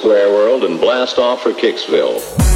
Square World and blast off for Kicksville.